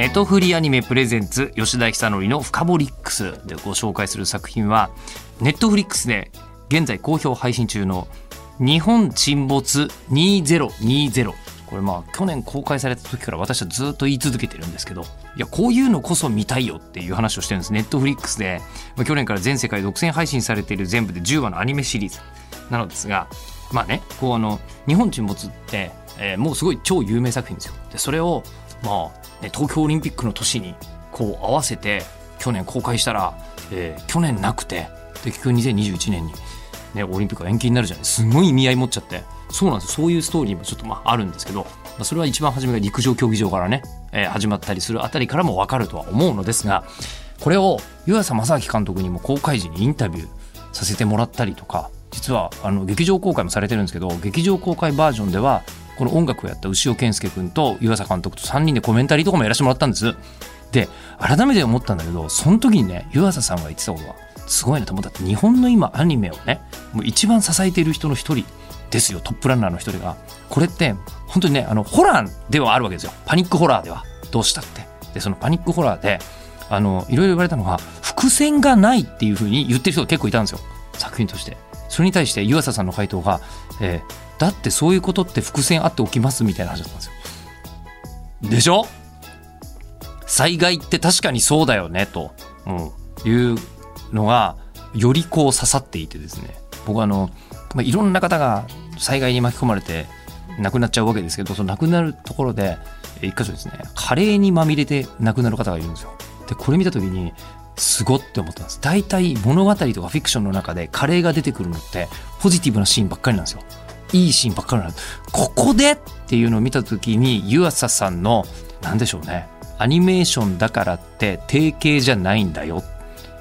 ネトフリアニメプレゼンツ吉田久典のフカボリックス。でご紹介する作品はネットフリックスで現在好評配信中の日本沈没2020これまあ去年公開された時から私はずっと言い続けてるんですけどいやこういうのこそ見たいよっていう話をしてるんです。ネットフリックスで、まあ、去年から全世界独占配信されている全部で10話のアニメシリーズ。なのですがまあねこうあの日本沈没って、えー、もうすごい超有名作品ですよ。でそれをまあね、東京オリンピックの年にこう合わせて去年公開したら、えー、去年なくてで結局2021年に、ね、オリンピックが延期になるじゃない。すごい意味合い持っちゃって。そうなんですそういうストーリーもちょっとまああるんですけど、まあ、それは一番初めが陸上競技場からね、えー、始まったりするあたりからも分かるとは思うのですがこれを湯浅正明監督にも公開時にインタビューさせてもらったりとか実はあの劇場公開もされてるんですけど劇場公開バージョンではこの音楽をやった牛尾健介君と湯浅監督と3人でコメンタリーとかもやらせてもらったんです。で改めて思ったんだけどその時にね湯浅さんが言ってたことはすごいなと思った。って日本の今アニメをねもう一番支えている人の一人ですよ。トップランナーの一人が。これって本当にねあのホラーではあるわけですよ。パニックホラーでは。どうしたって。でそのパニックホラーであのいろいろ言われたのが伏線がないっていうふうに言ってる人が結構いたんですよ。作品として。それに対して湯浅さんの回答が、えー、だってそういうことって伏線あっておきますみたいな話だったんですよ。でしょ？災害って確かにそうだよねと、うん、いうのがよりこう刺さっていてですね僕はあの、まあ、いろんな方が災害に巻き込まれて亡くなっちゃうわけですけどその亡くなるところで一箇所ですねカレーにまみれて亡くなる方がいるんですよ。でこれ見た時にすごって思ったんです大体物語とかフィクションの中でカレーが出てくるのってポジティブなシーンばっかりなんですよ。いいシーンばっかりなんここでっていうのを見た時に湯浅さんの何でしょうね。アニメーションだからって定型じゃないんだよ。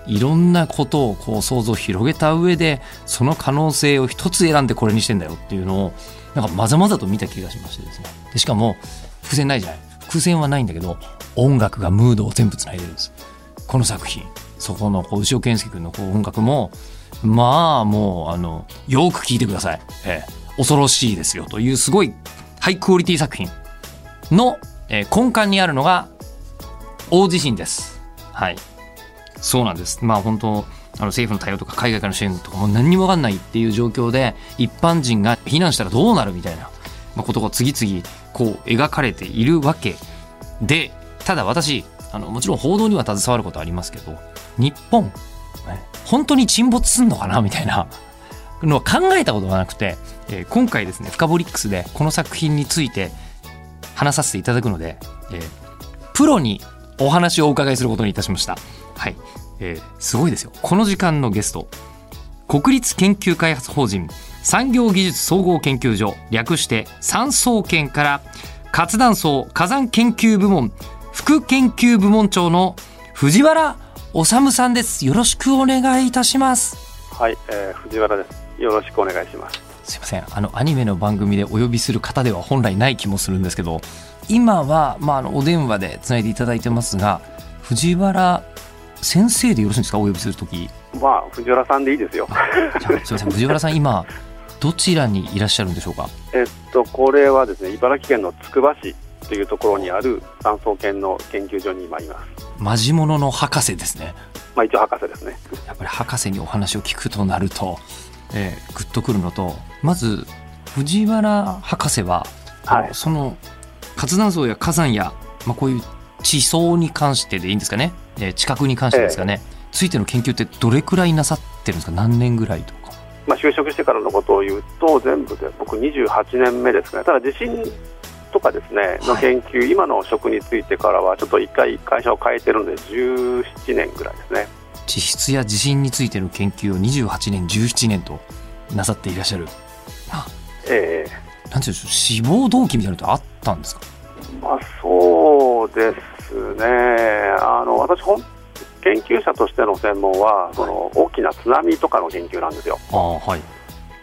いろんなことをこう想像を広げた上でその可能性を一つ選んでこれにしてんだよっていうのをなんかまざまざと見た気がしましてですね。でしかも伏線ないじゃない。伏線はないんだけど音楽がムードを全部つないでるんです。この作品。そこのこう牛尾健介君のこう音楽もまあもうあのよく聴いてください、ええ、恐ろしいですよというすごいハイクオリティ作品の、え、根幹にあるのが大地震です。はい。そうなんです。まあ本当あの政府の対応とか海外からの支援とかも何にも分かんないっていう状況で一般人が避難したらどうなるみたいなことが次々こう描かれているわけでただ私あのもちろん報道には携わることありますけど日本本当に沈没すんのかなみたいなのは考えたことがなくて、えー、今回ですね「フカボリックス」でこの作品について話させていただくので、えー、プロにお話をお伺いすることにいたしました。はい、えー、すごいですよ。この時間のゲスト国立研究開発法人産業技術総合研究所略して産総研から活断層火山研究部門副研究部門長の藤原治さんです。よろしくお願いいたします。はい、えー、藤原です。よろしくお願いします。すいません。あのアニメの番組でお呼びする方では本来ない気もするんですけど今は、まあ、あのお電話でつないでいただいてますが藤原先生でよろしいんですか？お呼びするときまあ藤原さんでいいですよ。すみません。藤原さん今どちらにいらっしゃるんでしょうか？えっとこれはですね茨城県のつくば市というところにある産総研の研究所に今います。マジモノの博士ですね。まあ一応博士ですね。やっぱり博士にお話を聞くとなるとえー、グッとくるのとまず藤原博士は、はい、その活断層や火山や、まあ、こういう地層に関してでいいんですかね、えー、地殻に関してですかね、えー、ついての研究ってどれくらいなさってるんですか？何年ぐらいとか。まあ、就職してからのことを言うと全部で僕28年目ですね。ただ地震とかですねの研究、はい、今の職についてからはちょっと1回会社を変えてるので17年ぐらいですね。地質や地震についての研究を28年17年となさっていらっしゃる。ええ。ー、なんていうんでしょう志望動機みたいなのってあったんですか？まあ、そうですね、あの私、研究者としての専門は、その大きな津波とかの研究なんですよ。あはい。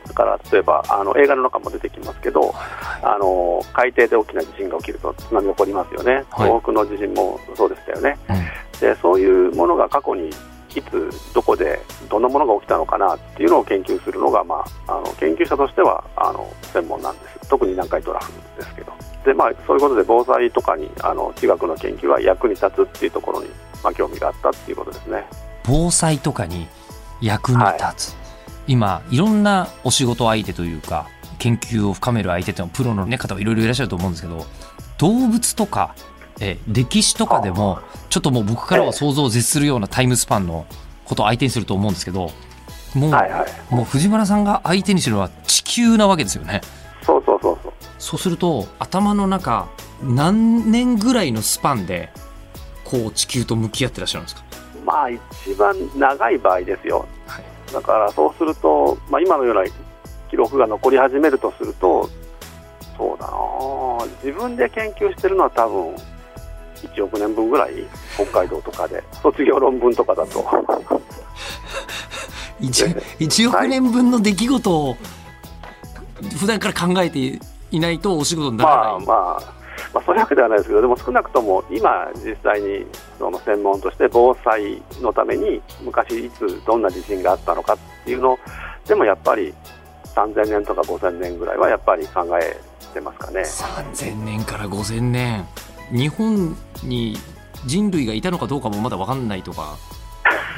だから例えばあの映画の中も出てきますけど、あの海底で大きな地震が起きると津波起こりますよね、はい。東北の地震もそうでしたよね、うん。でそういうものが過去にいつ、どこでどんなものが起きたのかなっていうのを研究するのが、まあ、あの研究者としてはあの専門なんです、特に南海トラフですけど、でまあ、そういうことで防災とかにあの地学の研究は役に立つっていうところに、まあ、興味があったっていうことですね。防災とかに役に立つ、今いろんなお仕事相手というか研究を深める相手っていうのはプロの、ね、方はいろいろいらっしゃると思うんですけど動物とかえ歴史とかでもちょっともう僕からは想像を絶するようなタイムスパンのことを相手にすると思うんですけどもう,、はいはい、もう藤原さんが相手にするのは地球なわけですよね。そうそうそうそう。そうすると頭の中何年ぐらいのスパンでこう地球と向き合ってらっしゃるんですか、まあ、一番長い場合ですよ、はい。だからそうすると、まあ、今のような記録が残り始めるとすると、そうだな、自分で研究してるのは多分1億年分ぐらい、北海道とかで、卒業論文とかだと。1, 1億年分の出来事を普段から考えていないとお仕事にならない、まあまあ、まあ、そういうわけではないですけど、でも少なくとも今、実際にその専門として防災のために、昔いつどんな地震があったのかっていうのでもやっぱり3000年とか5000年ぐらいはやっぱり考えてますかね。3000年から5000年日本に人類がいたのかどうかもまだ分かんないとか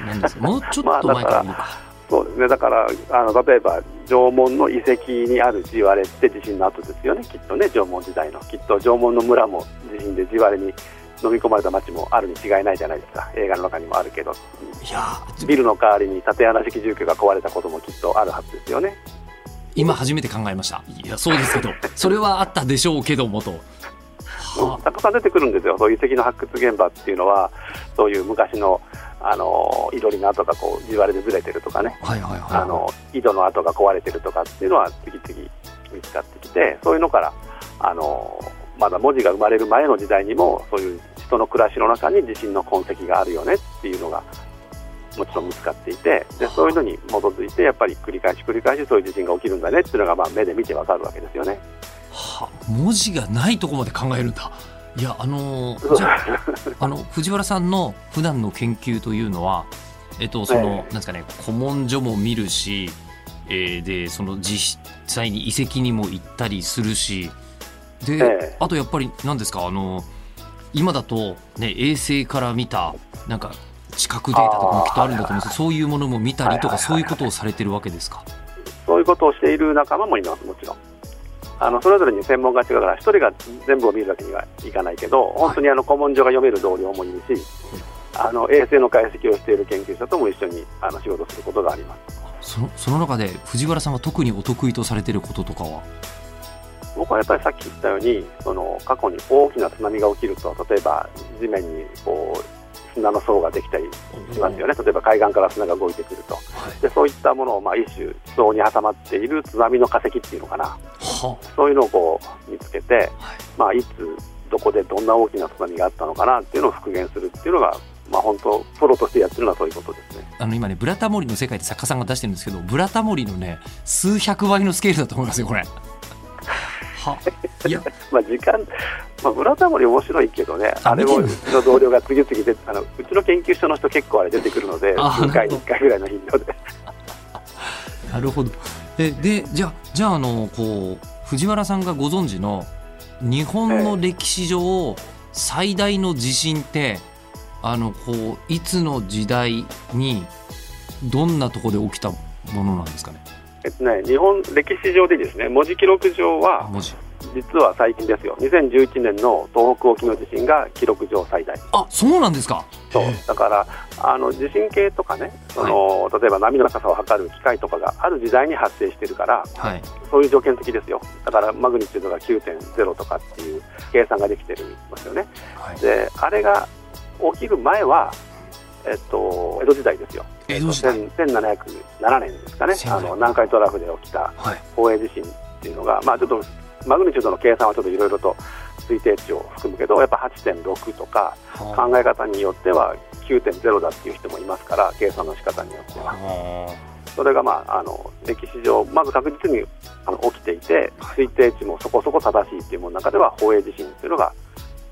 なんですか？もうちょっと前からいるか。そうですね、だからあの例えば縄文の遺跡にある地割れって地震の後ですよね、きっとね、縄文時代の、きっと縄文の村も地震で地割れに飲み込まれた町もあるに違いないじゃないですか、映画の中にもあるけど、いやビルの代わりに縦穴式住居が壊れたこともきっとあるはずですよね。今初めて考えました。いやそうですけど。それはあったでしょうけどもと。はたくさん出てくるんですよ、そういう遺跡の発掘現場っていうのは、そういう昔のあのいろりの跡がこう地割れでずれてるとかね、はいはいはい。あの井戸の跡が壊れてるとかっていうのは次々見つかってきて、そういうのからあのまだ文字が生まれる前の時代にも、そういう人の暮らしの中に地震の痕跡があるよねっていうのがもちろん見つかっていて、でそういうのに基づいて、やっぱり繰り返し繰り返しそういう地震が起きるんだねっていうのが、まあ、目で見てわかるわけですよね。は文字がないとこまで考えるんだ。いやあのーじゃあ あの藤原さんの普段の研究というのは、えっとその、ええなんですかね古文書も見るし、えーでその実際に遺跡にも行ったりするし、で、ええあとやっぱり何ですかあの今だとね衛星から見たなんか地殻データとかもきっとあるんだと思うんですけど、そういうものも見たりとか、はいはいはいはいそういうことをされてるわけですか？そういうことをしている仲間もいます、もちろん。あのそれぞれに専門が違うから、一人が全部を見るわけにはいかないけど、本当にあの古文書が読める同僚もいるし、あの衛星の解析をしている研究者とも一緒にあの仕事することがあります。そのその中で藤原さんが特にお得意とされてることとかは？僕はやっぱりさっき言ったように、その過去に大きな津波が起きると、例えば地面にこう砂の層ができたりしますよね、例えば海岸から砂が動いてくると、はい。でそういったものをまあ一種、地層に挟まっている津波の化石っていうのかな、はそういうのをこう見つけて、まあ、いつ、どこでどんな大きな津波があったのかなっていうのを復元するっていうのが、まあ、本当、プロとしてやってるのはそういうことですね。あの今ね、ブラタモリの世界って作家さんが出してるんですけど、ブラタモリのね、数百倍のスケールだと思いますよ、これ。は、いや、まあ、時間、まあ、ブラタモリ面白いけどね、ああれをうちの同僚が次々で、あのうちの研究所の人結構あれ出てくるので、あ2回に1回ぐらいの頻度で。なるほど。え、で、じゃあ、じゃあ、あの、こう、藤原さんがご存知の日本の歴史上、最大の地震って、あの、こう、いつの時代に、どんなところで起きたものなんですかね？えっとね、日本歴史上でですね、文字記録上あ、は、文字。実は最近ですよ、2011年の東北沖の地震が記録上最大。あ、そうなんですか？そうだからあの地震計とかねその、例えば波の高さを測る機械とかがある時代に発生してるからはい。そういう条件付きですよだからマグニチュードが9.0とかっていう計算ができてるますよねはい。であれが起きる前は、えっと、江戸時代ですよ江戸時代。1000 1707年ですかね。1700あの南海トラフで起きたはい。宝永地震っていうのが、まあ、ちょっとマグニチュードの計算はちょっといろいろと推定値を含むけどやっぱ8.6とか考え方によっては9.0だっていう人もいますから計算の仕方によっては。それが、まあ、あの歴史上、まず確実にあの起きていて、推定値もそこそこ正しいっていうものの中では、宝永地震っていうのが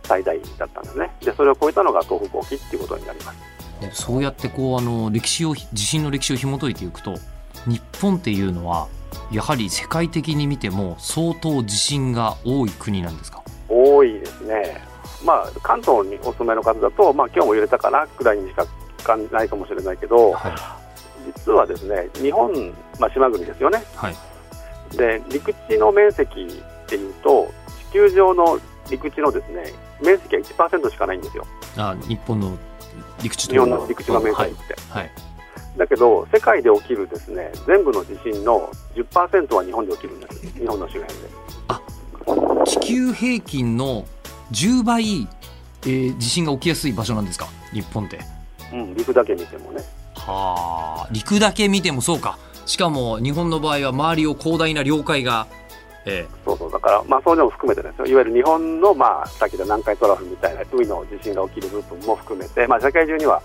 最大だったんですね、でそれを超えたのが東北沖っていうことになりますそうやってこうあの歴史を地震の歴史を紐解いていくと、日本っていうのは、やはり世界的に見ても、相当地震が多い国なんですか？多いですね、まあ、関東にお住まいの方だと、まあ今日も揺れたかなくらいにしか感じないかもしれないけど、はい。実はですね日本、まあ、島国ですよね、はい、で陸地の面積っていうと地球上の陸地のですね面積は1%しかないんですよ。あ日本の陸地日本の陸地の面積って。はい、はいだけど、世界で起きるですね全部の地震の10%は日本で起きるんです、日本の周辺で。あ地球平均の10倍、えー、地震が起きやすい場所なんですか、日本って。うん、陸だけ見てもね。はあ陸だけ見てもそうかしかも日本の場合は周りを広大な領海が、ええ、そうそうだから、まあ、そういうのも含めてですよいわゆる日本の、まあ、さっきの南海トラフみたいな海の地震が起きる部分も含めて、まあ、世界中には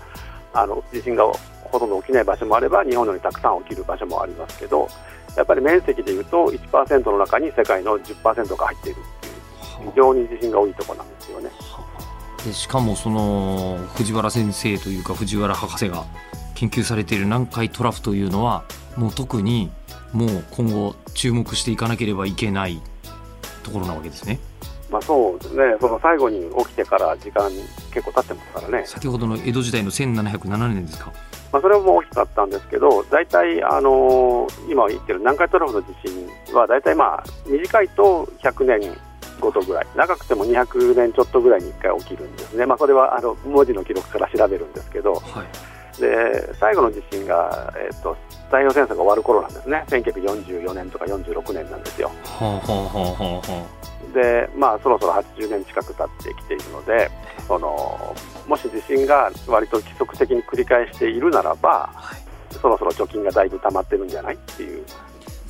あの地震がほとんど起きない場所もあれば日本よりたくさん起きる場所もありますけどやっぱり面積でいうと1%の中に世界の10%が入っているっていう非常に地震が多いところなんですよね。でしかもその藤原先生というか藤原博士が研究されている南海トラフというのはもう特にもう今後注目していかなければいけないところなわけですね。まあ、そうですね、その最後に起きてから時間結構経ってますからね。先ほどの江戸時代の1707年ですか。まあ、それも大きかったんですけど、大体、あのー、今言ってる南海トラフの地震は、大体まあ、短いと100年ごとぐらい、長くても200年ちょっとぐらいに1回起きるんですね、まあ、それはあの文字の記録から調べるんですけど、はいで最後の地震が、えーと、太平洋戦争が終わる頃なんですね、1944年とか46年なんですよ。で、まあ、そろそろ80年近く経ってきているので、そのもし地震が割と規則的に繰り返しているならば、はい、そろそろ貯金がだいぶ溜まってるんじゃないっていう。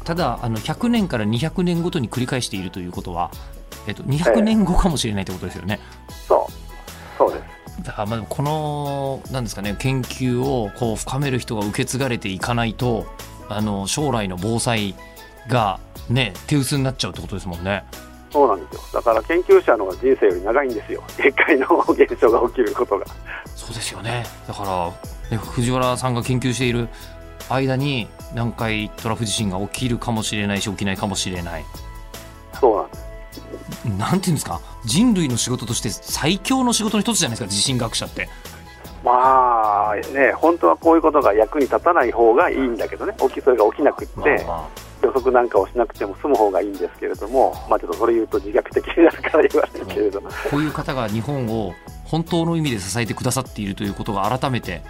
ただあの100年から200年ごとに繰り返しているということは、えっと、200年後かもしれないということですよね。えー、そうそうです。だからまあこのなんですかね研究をこう深める人が受け継がれていかないとあの将来の防災がね手薄になっちゃうってことですもんね。そうなんですよ。だから研究者の人生より長いんですよ。限界の現象が起きることが。そうですよね。だから、ね、藤原さんが研究している間に南海トラフ地震が起きるかもしれないし起きないかもしれない。そうなんですなんていうんですか？人類の仕事として最強の仕事の一つじゃないですか？地震学者って。まあね、本当はこういうことが役に立たない方がいいんだけどね、起きそれが起きなくって、予測なんかをしなくても済む方がいいんですけれども、まあ、ちょっとそれ言うと自虐的になるから言われるけれども、こういう方が日本を本当の意味で支えてくださっているということが改めて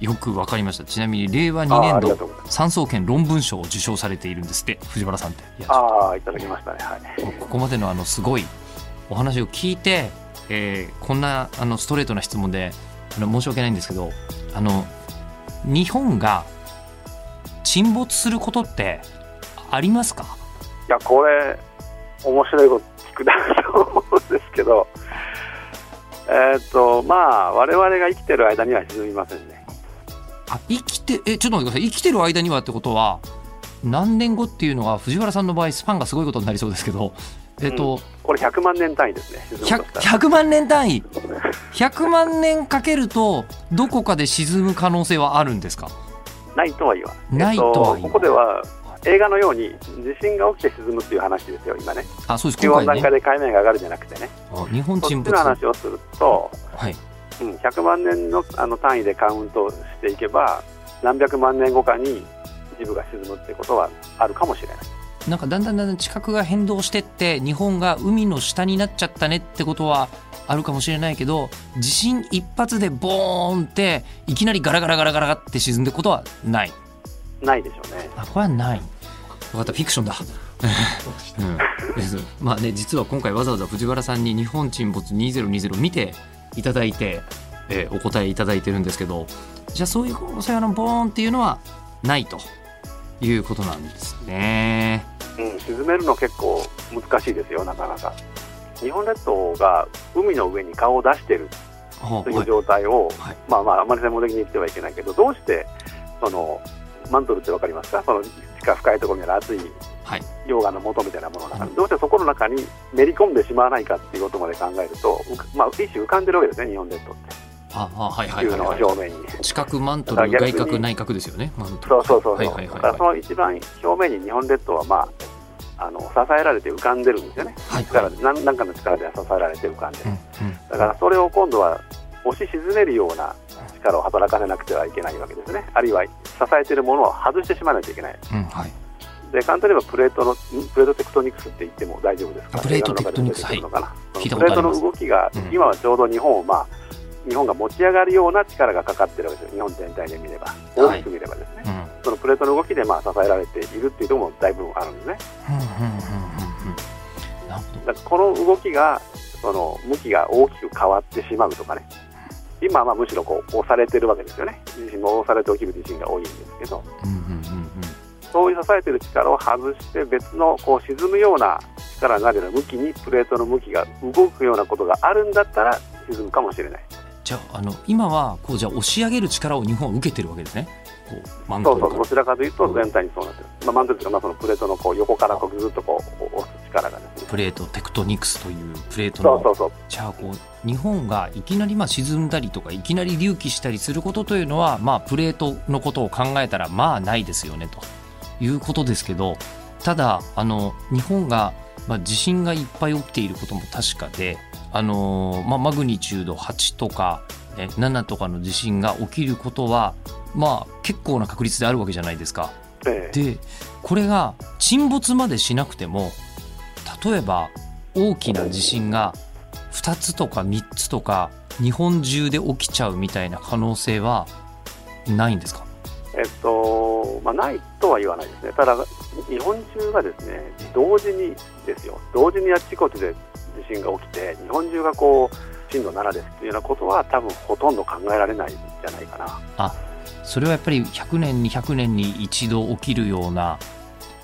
よく分かりました。ちなみに令和2年度三総研論文賞を受賞されているんですって藤原さんって。ああいただきましたね、はい、ここまでのあのすごいお話を聞いて、えー、こんなあのストレートな質問であの申し訳ないんですけどあの日本が沈没することってありますか？いやこれ面白いこと聞くなと思うんですけどえっ、ー、とまあ我々が生きてる間には沈みませんねあ生きてえちょっと待ってください。生きてる間にはってことは何年後っていうのは藤原さんの場合スパンがすごいことになりそうですけどえっと、うん、これ100万年単位ですね。100, 100, 万年単位？100万年かけるとどこかで沈む可能性はあるんですか？ないとは言わない、えっと、とここでは映画のように地震が起きて沈むっていう話ですよ今ね。あそうです。今回、ね、温暖化で海面が上がるじゃなくてね。日本沈没。の話をすると、はいうん、100万年のあの単位でカウントしていけば何百万年後かに一部が沈むってことはあるかもしれない。なんかだんだんだんだん地殻が変動してって日本が海の下になっちゃったねってことはあるかもしれないけど地震一発でボーンっていきなりガラガラガラガラって沈んでいくことはないないでしょうねあこれはない分かったフィクションだうん、まあね実は今回わざわざ藤原さんに日本沈没2020見ていただいて、えー、お答えいただいてるんですけどじゃあそういうお魚のボーンっていうのはないということなんですね。うん、沈めるの結構難しいですよなかなか。日本列島が海の上に顔を出しているという状態を、はい、まあまあ、あまり専門的に言ってはいけないけど、どうしてそのマントルって分かりますか、その地下深いところにある熱い溶岩の元みたいなものの中に、どうしてそこの中にめり込んでしまわないかっていうことまで考えると、まあ、一種浮かんでるわけですね、日本列島って。ああはいはいはい。はい、表面に。地殻マントル外角内角ですよねそうそうそうそう、はいはいはい、だからその一番表面に日本列島はまああの支えられて浮かんでるんですよね、はい。かの力で支えられて浮かんでる、うんうん、だからそれを今度は押し沈めるような力を働かせなくてはいけないわけですね。あるいは支えているものを外してしまわないといけない、うんはい、で簡単に言えばプレートのプレートテクトニクスって言っても大丈夫ですかプレートテクトニクス。はい。プレートの動きが、うん、今はちょうど日本をまあ日本が持ち上がるような力がかかってるわけですよ、日本全体で見れば、大きく見ればですね、はいうん、そのプレートの動きでまあ支えられているっていうところもだいぶあるん。ですね。だからこの動きがその向きが大きく変わってしまうとかね、今はまあむしろこう押されてるわけですよね、地震も押されて起きる地震が多いん。ですけど、そういう支えてる力を外して別のこう沈むような力になるような向きにプレートの向きが動くようなことがあるんだったら沈むかもしれない。じゃああの今はこうじゃ押し上げる力を日本は受けてるわけですね。そうそうどちらかというと全体にそうなってる、まあ、マントルというか、まあ、そのプレートのこう横からこうずっとこう押す力がですね。プレートテクトニクスというプレートの。そうそうそう。じゃあこう日本がいきなりまあ沈んだりとかいきなり隆起したりすることというのは、まあ、プレートのことを考えたらまあないですよねということですけどただあの日本が、まあ、地震がいっぱい起きていることも確かであのまあ、マグニチュード8とか、ね、7とかの地震が起きることは、まあ、結構な確率であるわけじゃないですか。ええ、でこれが沈没までしなくても例えば大きな地震が2つとか3つとか日本中で起きちゃうみたいな可能性はないんですか？えっとまあ、ないとは言わないですね、ただ、日本中がですね同時にですよ、同時にあっちこっちで地震が起きて、日本中がこう震度7ですっていうようなことは、多分ほとんど考えられないんじゃないかな。あそれはやっぱり100年に100年に一度起きるような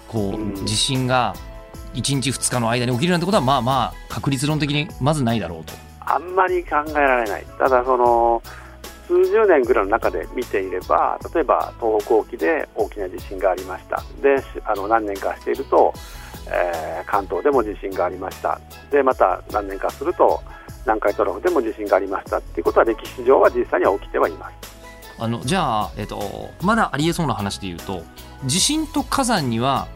こう、うん、地震が1日2日の間に起きるなんてことはまあまあ確率論的にまずないだろうと。あんまり考えられない。ただその数十年ぐらいの中で見ていれば例えば東北沖で大きな地震がありました。であの何年かしていると、えー、関東でも地震がありました。でまた何年かすると南海トラフでも地震がありました。っていうことは歴史上は実際には起きてはいます。あのじゃあ、えっと、まだありえそうな話で言うと地震と火山には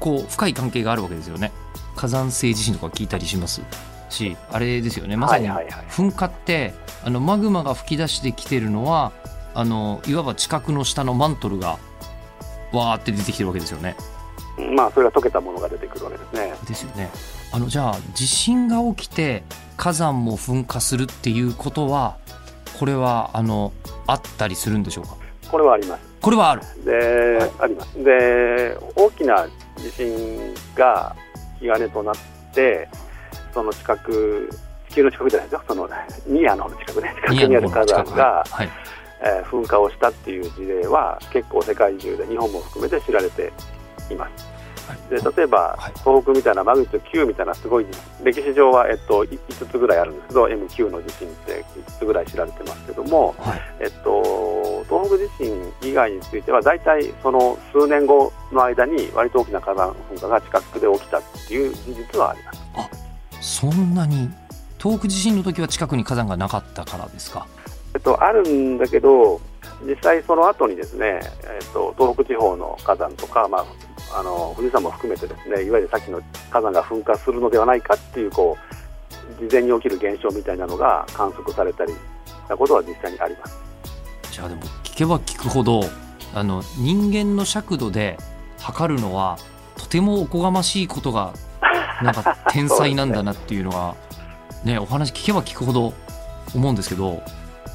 こう深い関係があるわけですよね。火山性地震とか聞いたりします？しあれですよねまさに噴火って、あのマグマが噴き出してきてるのはあのいわば地殻の下のマントルがわーって出てきてるわけですよね。まあそれは溶けたものが出てくるわけですね。ですよね。あのじゃあ地震が起きて火山も噴火するっていうことはこれはあのあったりするんでしょうか？これはあります。これはある。で、はい、あります。で大きな地震が引き金となってその近く、地球の近くじゃないですよ、そのニアの近くね、近くにある火山が、はい、えー、噴火をしたっていう事例は、結構世界中で、日本も含めて知られています。で例えば、はい、東北みたいなマグニチュード9みたいなすごい歴史上は、えっと、5つぐらいあるんですけど M9 の地震って5つぐらい知られてますけども、はい、えっと、東北地震以外については大体その数年後の間に割と大きな火山噴火が近くで起きたっていう事実はあります。そんなに東北地震の時は近くに火山がなかったからですか、えっと、あるんだけど実際その後にですね、えっと、東北地方の火山とか、まあ、あの富士山も含めてですねいわゆるさっきの火山が噴火するのではないかっていうこう事前に起きる現象みたいなのが観測されたりしたことは実際にあります。じゃあでも聞けば聞くほどあの人間の尺度で測るのはとてもおこがましいことがなんか天才なんだなっていうのがねお話聞けば聞くほど思うんですけど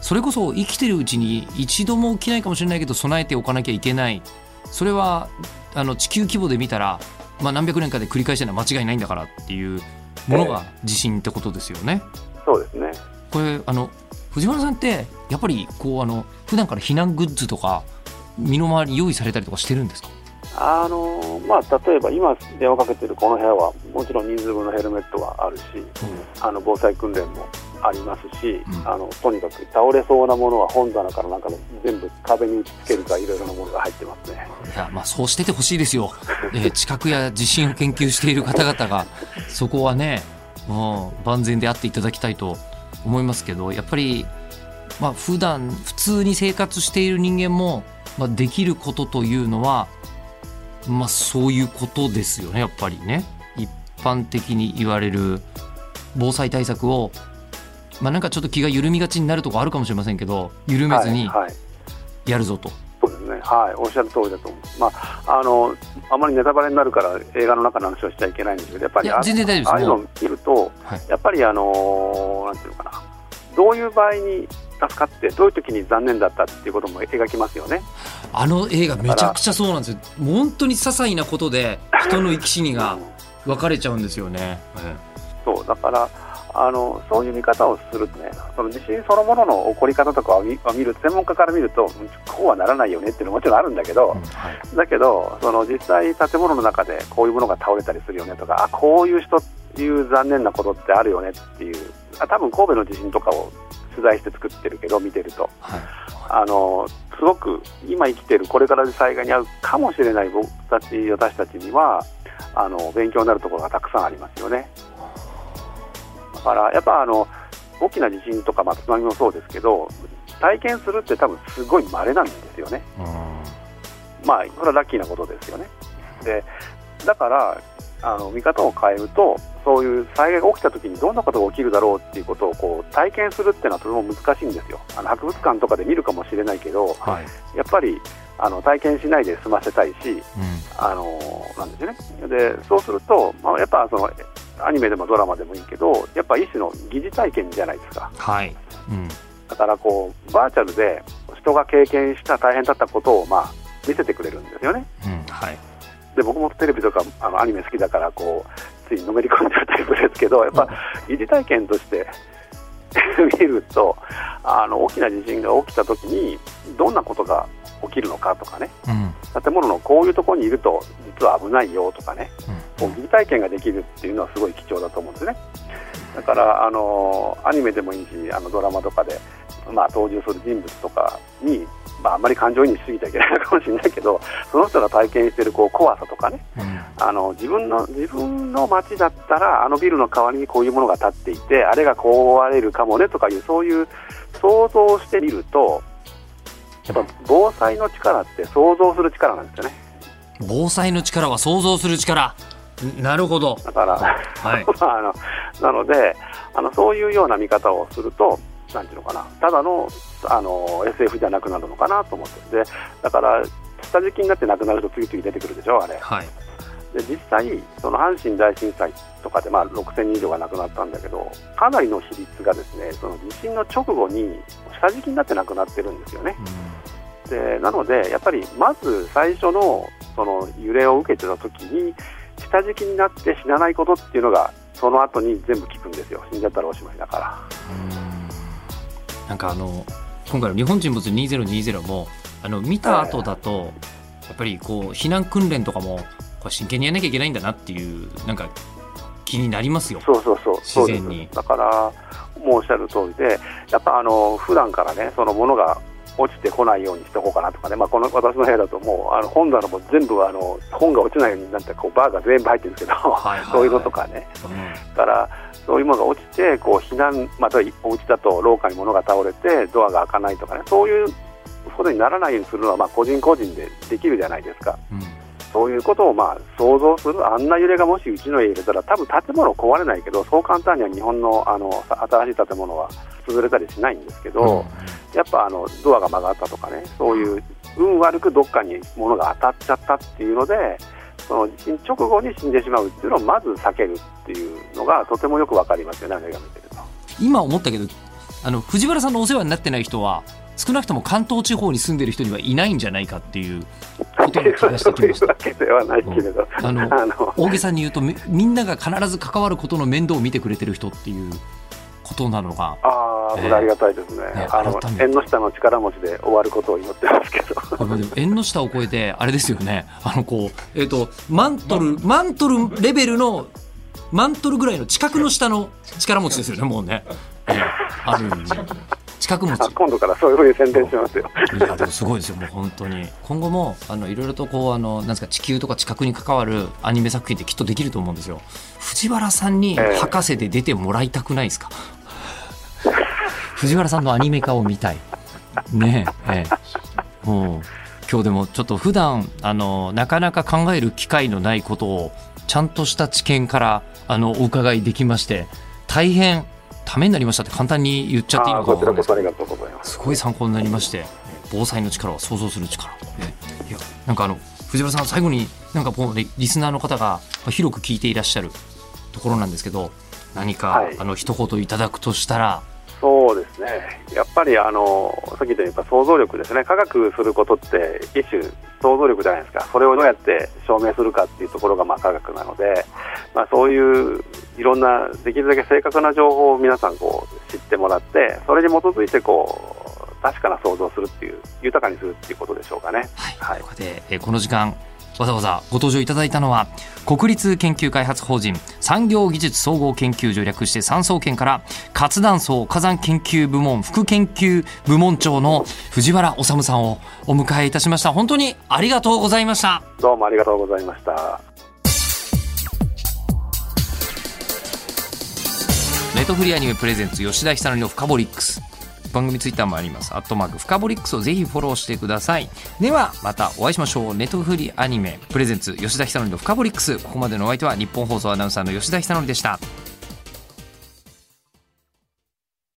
それこそ生きてるうちに一度も起きないかもしれないけど備えておかなきゃいけない。それはあの地球規模で見たら、まあ、何百年かで繰り返してるのは間違いないんだからっていうものが地震ってことですよね。そうですね。これあの藤原さんってやっぱりこうあの普段から避難グッズとか身の回り用意されたりとかしてるんですか？あのまあ、例えば今、電話かけてるこの部屋はもちろん人数分のヘルメットはあるし、あの防災訓練もありますし、うんあのとにかく倒れそうなものは本棚からなんかの全部壁に打ち付けるかいろいろなものが入ってますね。いや、まあ、そうしててほしいですよ。えー、地殻や地震を研究している方々が、そこはね、もう万全であっていただきたいと思いますけど、やっぱり、まあ、普段普通に生活している人間も、まあ、できることというのは、まあ、そういうことですよね、やっぱりね。一般的に言われる防災対策を、まあ、なんかちょっと気が緩みがちになるところあるかもしれませんけど、緩めずにはいはい。やるぞと。そうですね、はい、おっしゃる通りだと思う、まあ、あのあまりネタバレになるから映画の中の話をしちゃいけないんですけど、やっぱりあ全然大丈夫です。ああいうのを見ると、はい。やっぱり、あのなんていうのかな、どういう場合に助かって、どういう時に残念だったっていうことも描きますよね。あの映画めちゃくちゃそうなんですよ。本当に些細なことで人の生き死にが分かれちゃうんですよね。そうだからあのそういう見方をするとね、その地震そのものの起こり方とかを見る専門家から見ると、うんこうはならないよねっていうのももちろんあるんだけど、うんはいだけど、その実際、建物の中でこういうものが倒れたりするよねとか、あこういう人いう残念なことってあるよねっていう、あ多分神戸の地震とかを取材して作ってるけど、見てると、はいあのすごく今生きてる、これから災害に遭うかもしれない僕たち、私たちには、あの勉強になるところがたくさんありますよね。だからやっぱあの大きな地震とか、まあ、津波もそうですけど、体験するって多分すごい稀なんですよね。まあ、それはラッキーなことですよね。でだからあの見方を変えると、そういう災害が起きたときにどんなことが起きるだろうっていうことをこう体験するっていうのはとても難しいんですよ。あの博物館とかで見るかもしれないけど、はいやっぱりあの体験しないで済ませたいし、うんあのなんですよね。でそうすると、まあ、やっぱそのアニメでもドラマでもいいけど、やっぱ一種の疑似体験じゃないですか。はいうんだからこうバーチャルで人が経験した大変だったことをまあ見せてくれるんですよね。うんはいで僕もテレビとかあのアニメ好きだからこうついのめり込んでるタイプですけど、やっぱ疑似体験として 見るとあの大きな地震が起きたときにどんなことが起きるのかとかね。うん。建物のこういうところにいると実は危ないよとかね。うん。こう疑似体験ができるっていうのはすごい貴重だと思うんですね。だからあのアニメでもいいしあのドラマとかで、まあ、登場する人物とかに、まあ、あんまり感情移入しすぎちゃいけないのかもしれないけど その人が体験しているこう怖さとかね。うん。あの自分の自分の街だったらあのビルの代わりにこういうものが建っていてあれが壊れるかもねとかいうそういう想像をしてみるとやっぱ防災の力って想像する力なんですよね。防災の力は想像する力。んなるほど。だから、はい。あのなのであのそういうような見方をするとなんていうのかな。ただのあの SF じゃなくなるのかなと思って。でだから下敷きになって亡くなる人次々出てくるでしょあれ。はい。で実際、その阪神大震災とかで、まあ、6000人以上が亡くなったんだけど、かなりの比率がですねその地震の直後に下敷きになって亡くなってるんですよね。でなので、やっぱりまず最初のその揺れを受けてた時に、下敷きになって死なないことっていうのが、その後に全部効くんですよ、死んじゃったらおしまいだから。うんなんかあの今回の「日本沈没2020」もあの見た後だとやっぱりこう避難訓練とかもこれ真剣にやんなきゃいけないんだなっていうなんか気になりますよ。そうそうそう、自然に。だから、もうおっしゃる通りで、やっぱあの普段からね、そのものが落ちてこないようにしておこうかなとかね、まあ、この私の部屋だと、もうあの本棚も全部あの本が落ちないようになんてこうバーが全部入ってるんですけど、はいはいはい。そういうのとかね、うん。だからそういうものが落ちて、こう避難、またお家だと廊下に物が倒れて、ドアが開かないとかね、そういうことにならないようにするのは、まあ、個人個人でできるじゃないですか。うん。そういうことをまあ想像する、あんな揺れがもしうちの家入れたら、多分建物壊れないけど、そう簡単には日本のあの新しい建物は潰れたりしないんですけど、やっぱあのドアが曲がったとかね、そういう運悪くどっかに物が当たっちゃったっていうので、その地震直後に死んでしまうっていうのをまず避けるっていうのが、とてもよくわかりますよね、映画見てると。今思ったけどあの藤原さんのお世話になってない人は少なくとも関東地方に住んでる人にはいないんじゃないかっていうことな気がしてきました。わけではないけれど、うん。あの大げさに言うとみみんなが必ず関わることの面倒を見てくれてる人っていうことなのがああそれありがたいですね、ねあの縁の下の力持ちで終わることを祈ってますけど、でも縁の下を越えてあれですよね。あのこうえっ、とマントルマントルレベルのマントルぐらいの近くの下の力持ちですよねもうね、ええある意味。近く持ち。あ今度からそういうふうに宣伝しますよ。いやでもすごいですよもう本当に。今後もあのいろいろとこうあのなんですか地球とか地殻に関わるアニメ作品ってきっとできると思うんですよ。藤原さんにええ。博士で出てもらいたくないですか、藤原さんのアニメ化を見たい。ねええ。えもう今日でもちょっと普段あのなかなか考える機会のないことをちゃんとした知見からあのお伺いできまして大変ためになりましたって簡単に言っちゃっていいのかなすございます。すごい参考になりまして防災の力は想像する力、ねいやなんかあの藤原さん最後になんかこう、ね、リスナーの方がまあ広く聞いていらっしゃるところなんですけど何か、はい。あの一言いただくとしたらそうですね、やっぱりあのさっき言ったように想像力ですね、科学することって一種想像力じゃないですか、それをどうやって証明するかっていうところがまあ科学なので、まあ、そういういろんな、できるだけ正確な情報を皆さんこう知ってもらって、それに基づいてこう確かな想像をするっていう、豊かにするっていうことでしょうかね。はい、はい。ここで、えーこの時間わざわざご登場いただいたのは国立研究開発法人産業技術総合研究所略して産総研から活断層火山研究部門副研究部門長の藤原治さんをお迎えいたしました。本当にありがとうございました。どうもありがとうございました。ネットフリーアニメプレゼンツ吉田久典のフカボリックス番組ツイッターもあります。アットマークフカボリックスをぜひフォローしてください。ではまたお会いしましょう。ネットフリーアニメプレゼンツ吉田久典のフカボリックス。ここまでのお相手は日本放送アナウンサーの吉田久典でした。